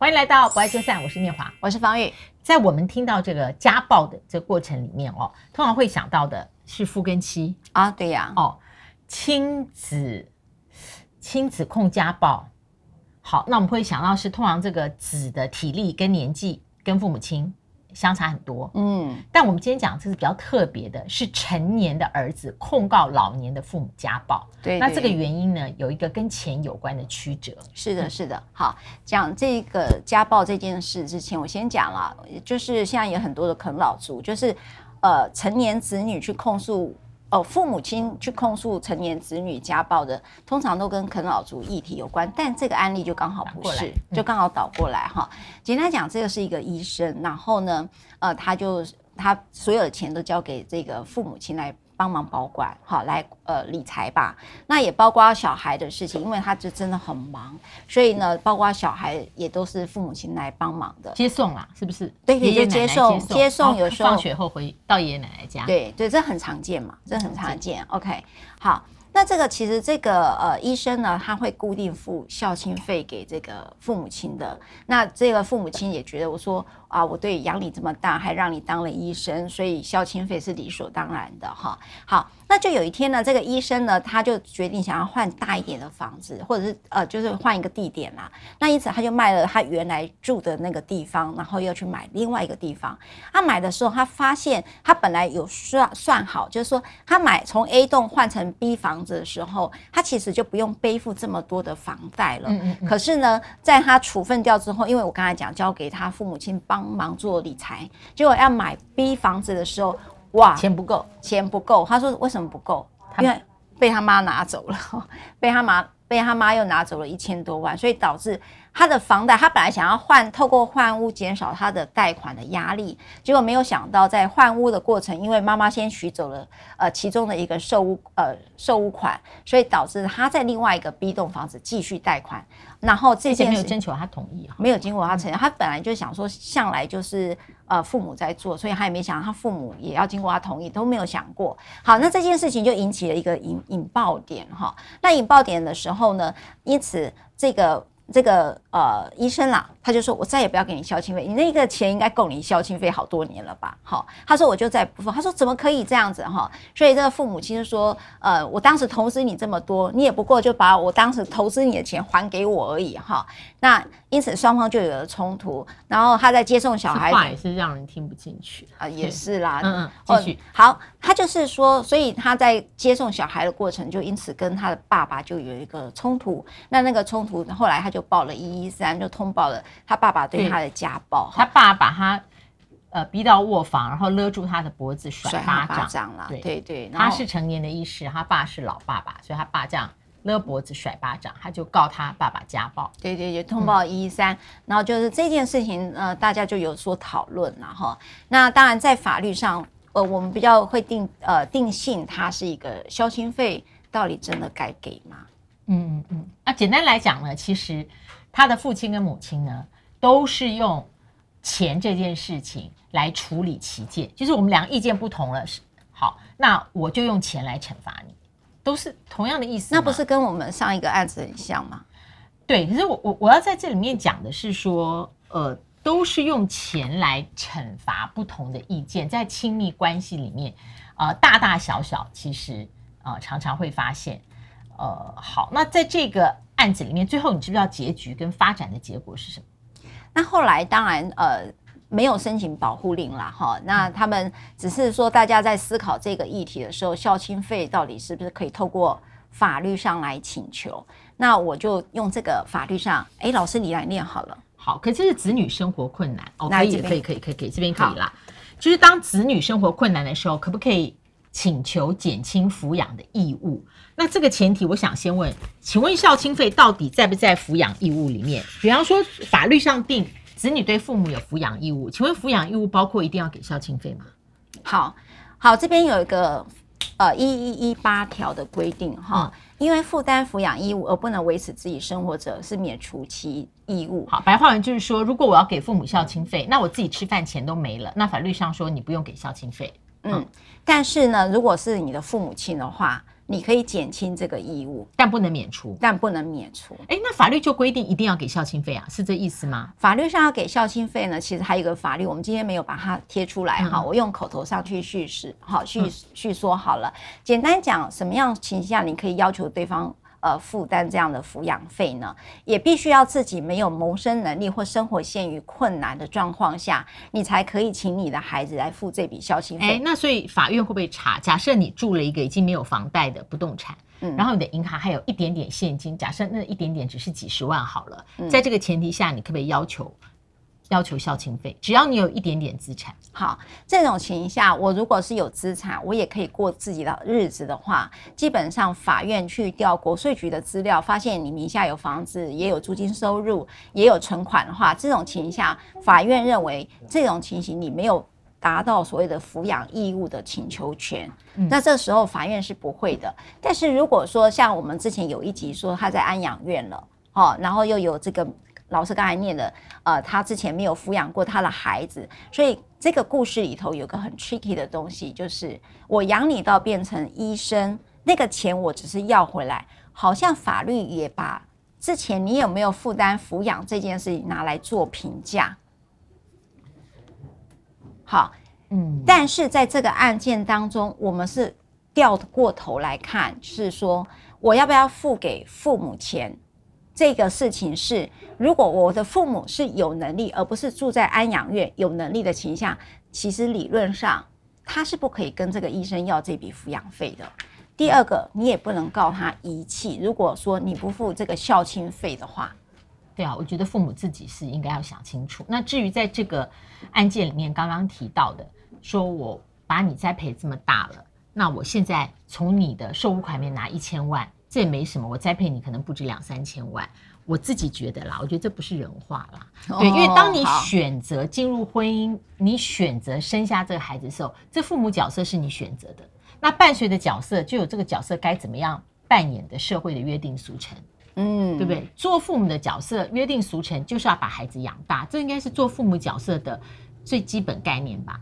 欢迎来到不爱就散，我是念华，我是方玉。在我们听到这个家暴的这个过程里面哦，通常会想到的是夫跟妻啊，对呀，哦，亲子亲子控家暴。好，那我们会想到是通常这个子的体力跟年纪跟父母亲相差很多，嗯，但我们今天讲这是比较特别的，是成年的儿子控告老年的父母家暴。对，对，那这个原因呢，有一个跟钱有关的曲折。是的，是的。好，讲这个家暴这件事之前，我先讲了，就是现在有很多的啃老族，就是呃，成年子女去控诉。哦，父母亲去控诉成年子女家暴的，通常都跟啃老族议题有关，但这个案例就刚好不是，就刚好倒过来哈。简单讲，这个是一个医生，然后呢，呃，他就他所有的钱都交给这个父母亲来。帮忙保管，好来呃理财吧。那也包括小孩的事情，因为他就真的很忙，所以呢，包括小孩也都是父母亲来帮忙的。接送啦，是不是？对，也就接送，接送有时候放学后回到爷爷奶奶家。对对，这很常见嘛，这很常见。OK，好。那这个其实这个呃医生呢，他会固定付孝亲费给这个父母亲的。那这个父母亲也觉得，我说啊，我对养你这么大，还让你当了医生，所以孝亲费是理所当然的哈。好，那就有一天呢，这个医生呢，他就决定想要换大一点的房子，或者是呃，就是换一个地点啦。那因此他就卖了他原来住的那个地方，然后又去买另外一个地方。他买的时候，他发现他本来有算算好，就是说他买从 A 栋换成 B 房子。的时候，他其实就不用背负这么多的房贷了。嗯嗯嗯。可是呢，在他处分掉之后，因为我刚才讲交给他父母亲帮忙做理财，结果要买 B 房子的时候，哇，钱不够，钱不够。他说为什么不够？因为被他妈拿走了，被他妈被他妈又拿走了一千多万，所以导致。他的房贷，他本来想要换，透过换屋减少他的贷款的压力，结果没有想到在换屋的过程，因为妈妈先取走了呃其中的一个售屋呃售屋款，所以导致他在另外一个 B 栋房子继续贷款，然后这些没有征求他同意啊，没有经过他承认，他本来就想说向来就是呃父母在做，所以他也没想到他父母也要经过他同意，都没有想过。好，那这件事情就引起了一个引引爆点哈，那引爆点的时候呢，因此这个。这个呃医生啦，他就说：“我再也不要给你孝亲费，你那个钱应该够你孝亲费好多年了吧？”好，他说：“我就再不付。”他说：“怎么可以这样子哈？”所以这个父母亲就说：“呃，我当时投资你这么多，你也不过就把我当时投资你的钱还给我而已哈。”那因此双方就有了冲突，然后他在接送小孩，话也是让人听不进去啊、呃，也是啦。嗯嗯，继续、哦。好，他就是说，所以他在接送小孩的过程，就因此跟他的爸爸就有一个冲突。那那个冲突后来他就报了一一三，就通报了他爸爸对他的家暴。他爸把他呃逼到卧房，然后勒住他的脖子甩巴掌，巴掌了。对对对，他是成年的医师，他爸是老爸爸，所以他爸这样。勒脖子甩巴掌，他就告他爸爸家暴。对对，就通报一一三，然后就是这件事情，呃，大家就有所讨论了哈。那当然，在法律上，呃，我们比较会定呃定性，他是一个消心费，到底真的该给吗？嗯嗯嗯。那简单来讲呢，其实他的父亲跟母亲呢，都是用钱这件事情来处理歧见，就是我们两个意见不同了，是好，那我就用钱来惩罚你。都是同样的意思，那不是跟我们上一个案子很像吗？对，可是我我我要在这里面讲的是说，呃，都是用钱来惩罚不同的意见，在亲密关系里面，呃，大大小小其实啊、呃、常常会发现，呃，好，那在这个案子里面，最后你知不知道结局跟发展的结果是什么？那后来当然呃。没有申请保护令啦，哈，那他们只是说，大家在思考这个议题的时候，孝亲费到底是不是可以透过法律上来请求？那我就用这个法律上，哎，老师你来念好了。好，可是子女生活困难，哦，可以，可以，可以，可以，可以，这边可以啦。就是当子女生活困难的时候，可不可以请求减轻抚养的义务？那这个前提，我想先问，请问孝亲费到底在不在抚养义务里面？比方说，法律上定。子女对父母有抚养义务，请问抚养义务包括一定要给孝亲费吗？好，好，这边有一个呃一一一八条的规定哈，嗯、因为负担抚养义务而不能维持自己生活者是免除其义务。好，白话文就是说，如果我要给父母孝亲费，那我自己吃饭钱都没了，那法律上说你不用给孝亲费。嗯，嗯但是呢，如果是你的父母亲的话，你可以减轻这个义务，但不能免除，但不能免除。哎，那法律就规定一定要给孝亲费啊，是这意思吗？法律上要给孝亲费呢，其实还有一个法律，我们今天没有把它贴出来哈、嗯，我用口头上去叙事，好叙叙说好了。简单讲，什么样情况下你可以要求对方？呃，负担这样的抚养费呢，也必须要自己没有谋生能力或生活陷于困难的状况下，你才可以请你的孩子来付这笔孝心费。哎，那所以法院会不会查？假设你住了一个已经没有房贷的不动产，嗯，然后你的银行还有一点点现金，假设那一点点只是几十万好了，嗯，在这个前提下，你可不可以要求？要求孝亲费，只要你有一点点资产。好，这种情况下，我如果是有资产，我也可以过自己的日子的话，基本上法院去调国税局的资料，发现你名下有房子，也有租金收入，也有存款的话，这种情况下，法院认为这种情形你没有达到所谓的抚养义务的请求权，嗯，那这时候法院是不会的。但是如果说像我们之前有一集说他在安养院了，哦，然后又有这个。老师刚才念的，呃，他之前没有抚养过他的孩子，所以这个故事里头有个很 tricky 的东西，就是我养你到变成医生，那个钱我只是要回来，好像法律也把之前你有没有负担抚养这件事情拿来做评价。好，嗯，但是在这个案件当中，我们是掉过头来看，是说我要不要付给父母钱？这个事情是，如果我的父母是有能力，而不是住在安养院有能力的情况下，其实理论上他是不可以跟这个医生要这笔抚养费的。第二个，你也不能告他遗弃。如果说你不付这个孝亲费的话，对啊，我觉得父母自己是应该要想清楚。那至于在这个案件里面刚刚提到的，说我把你栽培这么大了，那我现在从你的受侮款面拿一千万。这也没什么，我栽培你可能不止两三千万，我自己觉得啦，我觉得这不是人话啦。哦、对，因为当你选择进入婚姻，你选择生下这个孩子的时候，这父母角色是你选择的，那伴随的角色就有这个角色该怎么样扮演的社会的约定俗成，嗯，对不对？做父母的角色约定俗成就是要把孩子养大，这应该是做父母角色的最基本概念吧？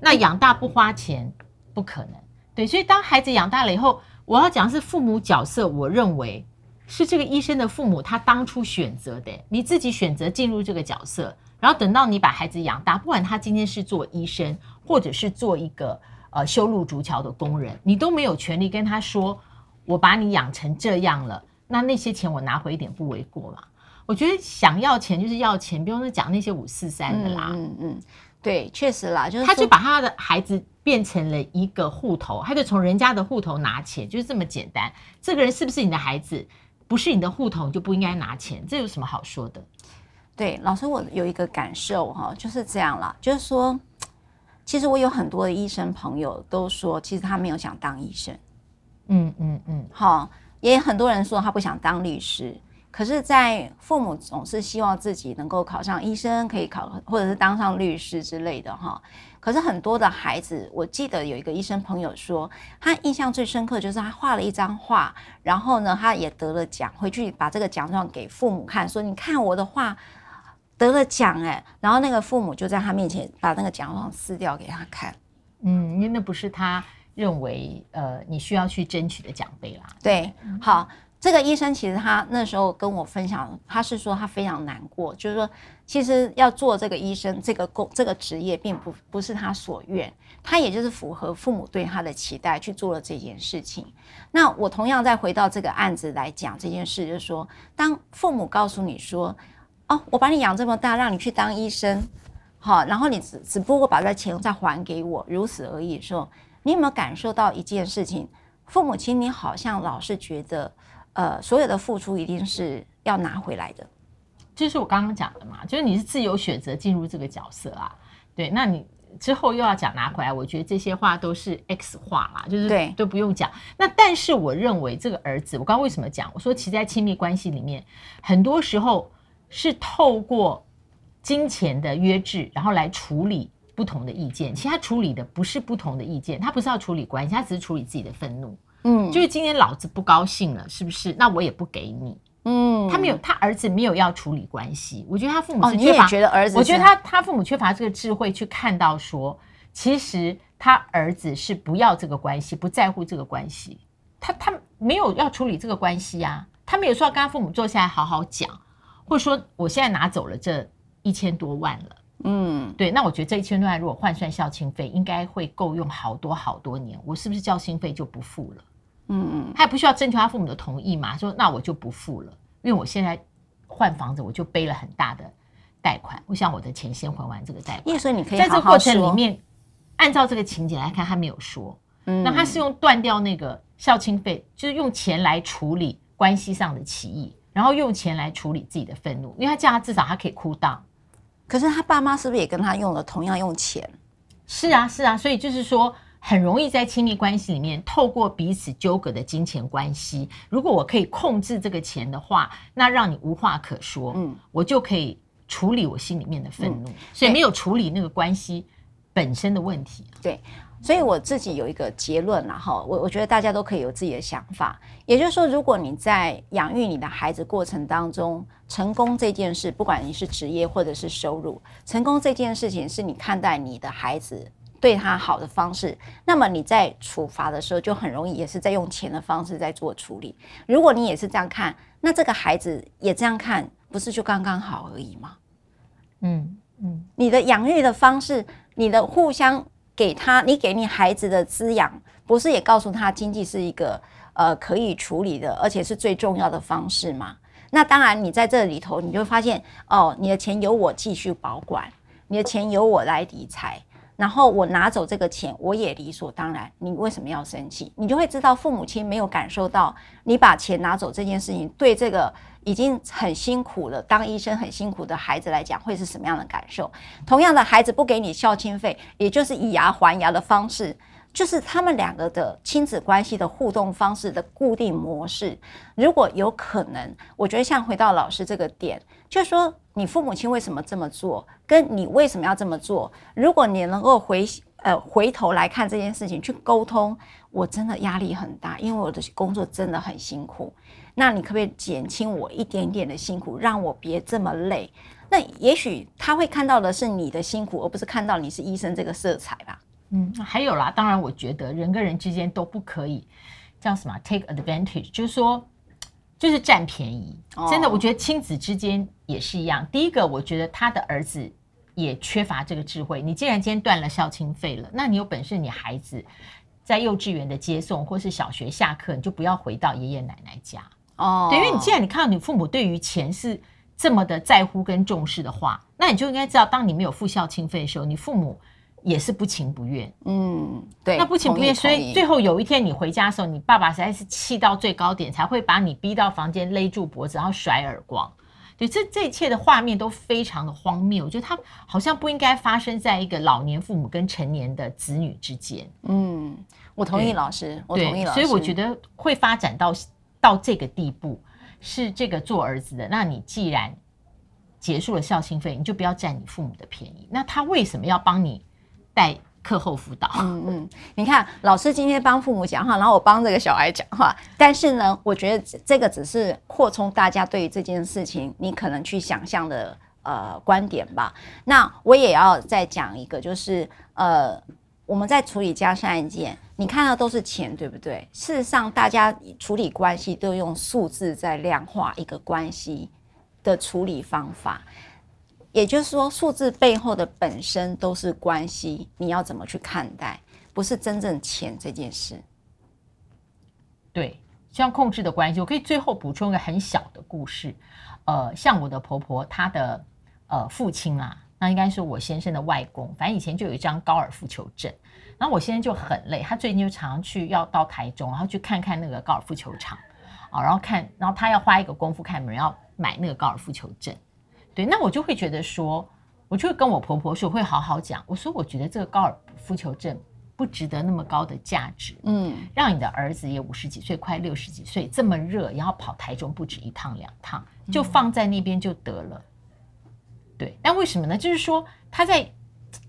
那养大不花钱不可能，对，所以当孩子养大了以后。我要讲的是父母角色，我认为是这个医生的父母他当初选择的，你自己选择进入这个角色，然后等到你把孩子养大，不管他今天是做医生，或者是做一个呃修路筑桥的工人，你都没有权利跟他说，我把你养成这样了，那那些钱我拿回一点不为过嘛？我觉得想要钱就是要钱，不用说讲那些五四三的啦。嗯嗯，对，确实啦，就是他就把他的孩子。变成了一个户头，他就从人家的户头拿钱，就是这么简单。这个人是不是你的孩子？不是你的户头，就不应该拿钱，这有什么好说的？对，老师，我有一个感受哈，就是这样啦。就是说，其实我有很多的医生朋友都说，其实他没有想当医生。嗯嗯嗯，好，也很多人说他不想当律师。可是，在父母总是希望自己能够考上医生，可以考或者是当上律师之类的哈。可是很多的孩子，我记得有一个医生朋友说，他印象最深刻就是他画了一张画，然后呢，他也得了奖，回去把这个奖状给父母看，说：“你看我的画得了奖哎。”然后那个父母就在他面前把那个奖状撕掉给他看。嗯，因为那不是他认为呃你需要去争取的奖杯啦。对，好。这个医生其实他那时候跟我分享，他是说他非常难过，就是说其实要做这个医生这个工这个职业，并不不是他所愿，他也就是符合父母对他的期待去做了这件事情。那我同样再回到这个案子来讲这件事，就是说，当父母告诉你说，哦，我把你养这么大，让你去当医生，好，然后你只只不过把这钱再还给我，如此而已。说你有没有感受到一件事情？父母亲，你好像老是觉得。呃，所有的付出一定是要拿回来的，就是我刚刚讲的嘛，就是你是自由选择进入这个角色啊，对，那你之后又要讲拿回来，我觉得这些话都是 X 话嘛，就是对都不用讲。那但是我认为这个儿子，我刚刚为什么讲？我说其实在亲密关系里面，很多时候是透过金钱的约制，然后来处理不同的意见。其实他处理的不是不同的意见，他不是要处理关系，他只是处理自己的愤怒。嗯，就是今天老子不高兴了，是不是？那我也不给你。嗯，他没有，他儿子没有要处理关系。我觉得他父母是缺乏，哦，你也觉得儿子？我觉得他他父母缺乏这个智慧去看到说，其实他儿子是不要这个关系，不在乎这个关系。他他没有要处理这个关系啊，他没有说要跟他父母坐下来好好讲，或者说我现在拿走了这一千多万了，嗯，对，那我觉得这一千多万如果换算孝亲费，应该会够用好多好多年，我是不是孝亲费就不付了？嗯嗯，他也不需要征求他父母的同意嘛，说那我就不付了，因为我现在换房子我就背了很大的贷款，我想我的钱先还完这个贷款。所以你可以在这个过程里面，按照这个情节来看，他没有说，嗯，那他是用断掉那个孝亲费，就是用钱来处理关系上的歧义，然后用钱来处理自己的愤怒，因为他这样至少他可以 cool down。可是他爸妈是不是也跟他用了同样用钱？是啊，是啊，所以就是说。很容易在亲密关系里面，透过彼此纠葛的金钱关系，如果我可以控制这个钱的话，那让你无话可说，嗯，我就可以处理我心里面的愤怒，嗯，所以没有处理那个关系本身的问题。对，所以我自己有一个结论然后，我我觉得大家都可以有自己的想法，也就是说，如果你在养育你的孩子过程当中，成功这件事，不管你是职业或者是收入，成功这件事情是你看待你的孩子。对他好的方式，那么你在处罚的时候就很容易也是在用钱的方式在做处理。如果你也是这样看，那这个孩子也这样看，不是就刚刚好而已吗？嗯嗯，你的养育的方式，你的互相给他，你给你孩子的滋养，不是也告诉他经济是一个呃可以处理的，而且是最重要的方式吗？那当然，你在这里头，你就发现哦，你的钱由我继续保管，你的钱由我来理财。然后我拿走这个钱，我也理所当然。你为什么要生气？你就会知道父母亲没有感受到你把钱拿走这件事情，对这个已经很辛苦了，当医生很辛苦的孩子来讲，会是什么样的感受？同样的，孩子不给你孝亲费，也就是以牙还牙的方式，就是他们两个的亲子关系的互动方式的固定模式。如果有可能，我觉得像回到老师这个点，就是说。你父母亲为什么这么做？跟你为什么要这么做？如果你能够回呃回头来看这件事情，去沟通，我真的压力很大，因为我的工作真的很辛苦。那你可不可以减轻我一点点的辛苦，让我别这么累？那也许他会看到的是你的辛苦，而不是看到你是医生这个色彩吧？嗯，还有啦，当然，我觉得人跟人之间都不可以叫什么 take advantage，就是说。就是占便宜，真的，我觉得亲子之间也是一样。Oh. 第一个，我觉得他的儿子也缺乏这个智慧。你既然今天断了孝亲费了，那你有本事，你孩子在幼稚园的接送或是小学下课，你就不要回到爷爷奶奶家哦。Oh. 对，因为你既然你看到你父母对于钱是这么的在乎跟重视的话，那你就应该知道，当你没有付孝亲费的时候，你父母。也是不情不愿，嗯，对，那不情不愿，所以最后有一天你回家的时候，你爸爸实在是气到最高点，才会把你逼到房间勒住脖子，然后甩耳光。对，这这一切的画面都非常的荒谬。我觉得他好像不应该发生在一个老年父母跟成年的子女之间。嗯，我同意老师，我同意老师。所以我觉得会发展到到这个地步，是这个做儿子的。那你既然结束了孝心费，你就不要占你父母的便宜。那他为什么要帮你？带课后辅导，嗯嗯，你看老师今天帮父母讲话，然后我帮这个小孩讲话，但是呢，我觉得这个只是扩充大家对于这件事情你可能去想象的呃观点吧。那我也要再讲一个，就是呃我们在处理家事案件，你看到都是钱，对不对？事实上，大家处理关系都用数字在量化一个关系的处理方法。也就是说，数字背后的本身都是关系，你要怎么去看待？不是真正钱这件事。对，像控制的关系，我可以最后补充一个很小的故事。呃，像我的婆婆，她的呃父亲啊，那应该是我先生的外公，反正以前就有一张高尔夫球证。然后我先生就很累，他最近就常常去要到台中，然后去看看那个高尔夫球场啊，然后看，然后他要花一个功夫看门，要买那个高尔夫球证。对，那我就会觉得说，我就会跟我婆婆说，我会好好讲。我说，我觉得这个高尔夫球证不值得那么高的价值。嗯，让你的儿子也五十几岁，快六十几岁，这么热，然后跑台中不止一趟两趟，就放在那边就得了。嗯、对，那为什么呢？就是说他在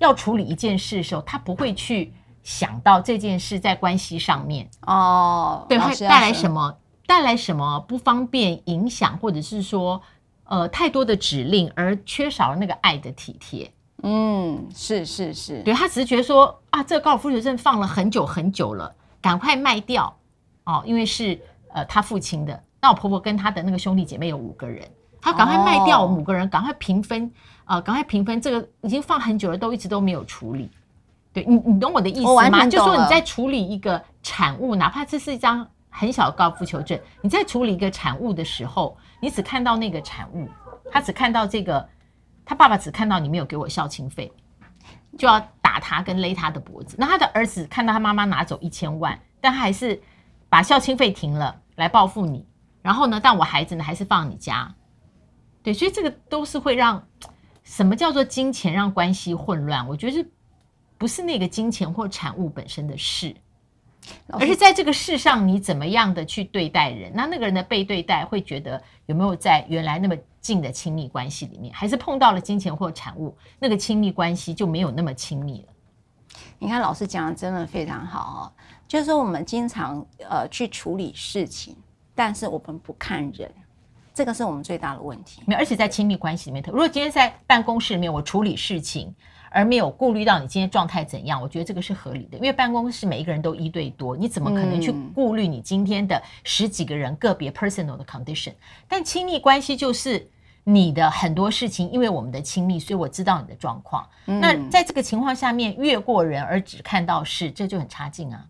要处理一件事的时候，他不会去想到这件事在关系上面哦，对，会带来什么，带来什么不方便、影响，或者是说。呃，太多的指令而缺少了那个爱的体贴。嗯，是是是，对，他只是觉得说啊，这个高尔夫球证放了很久很久了，赶快卖掉。哦，因为是呃他父亲的。那我婆婆跟他的那个兄弟姐妹有五个人，她赶快卖掉我们五个人，赶快平分，呃，赶快平分。这个已经放很久了，都一直都没有处理。对你，你懂我的意思吗？就说你在处理一个产物，哪怕这是一张很小的高尔夫球证，你在处理一个产物的时候，你只看到那个产物，他只看到这个，他爸爸只看到你没有给我孝亲费，就要打他跟勒他的脖子。那他的儿子看到他妈妈拿走一千万，但他还是把孝亲费停了来报复你。然后呢？但我孩子呢，还是放你家，对，所以这个都是会让什么叫做金钱让关系混乱？我觉得是不是那个金钱或产物本身的事，而是在这个世上你怎么样的去对待人？那那个人的被对待，会觉得有没有在原来那么近的亲密关系里面，还是碰到了金钱或产物，那个亲密关系就没有那么亲密了？你看老师讲的真的非常好哦，就是说我们经常呃去处理事情。但是我们不看人，这个是我们最大的问题。没有，而且在亲密关系里面，如果今天在办公室里面我处理事情，而没有顾虑到你今天状态怎样，我觉得这个是合理的。因为办公室每一个人都一对多，你怎么可能去顾虑你今天的十几个人个别 personal 的 condition？但亲密关系就是你的很多事情，因为我们的亲密，所以我知道你的状况。那在这个情况下面，越过人而只看到事，这就很差劲啊。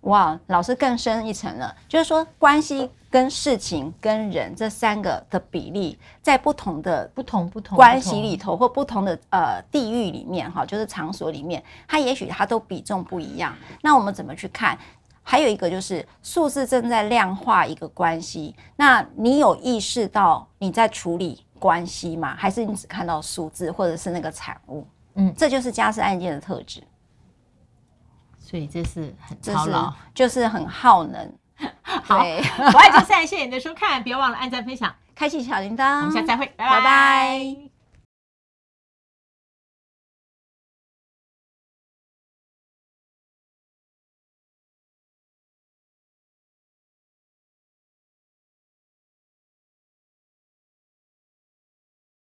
哇，老师更深一层了，就是说关系跟事情跟人这三个的比例，在不同的不同不同关系里头或不同的呃地域里面哈，就是场所里面，它也许它都比重不一样。那我们怎么去看？还有一个就是数字正在量化一个关系，那你有意识到你在处理关系吗？还是你只看到数字或者是那个产物？嗯，这就是家事案件的特质。所以这是很操劳，就是很耗能。好，我爱就赛，谢谢你的收看，别忘了按赞、分享、开启小铃铛。我们下次再会，拜拜。拜拜。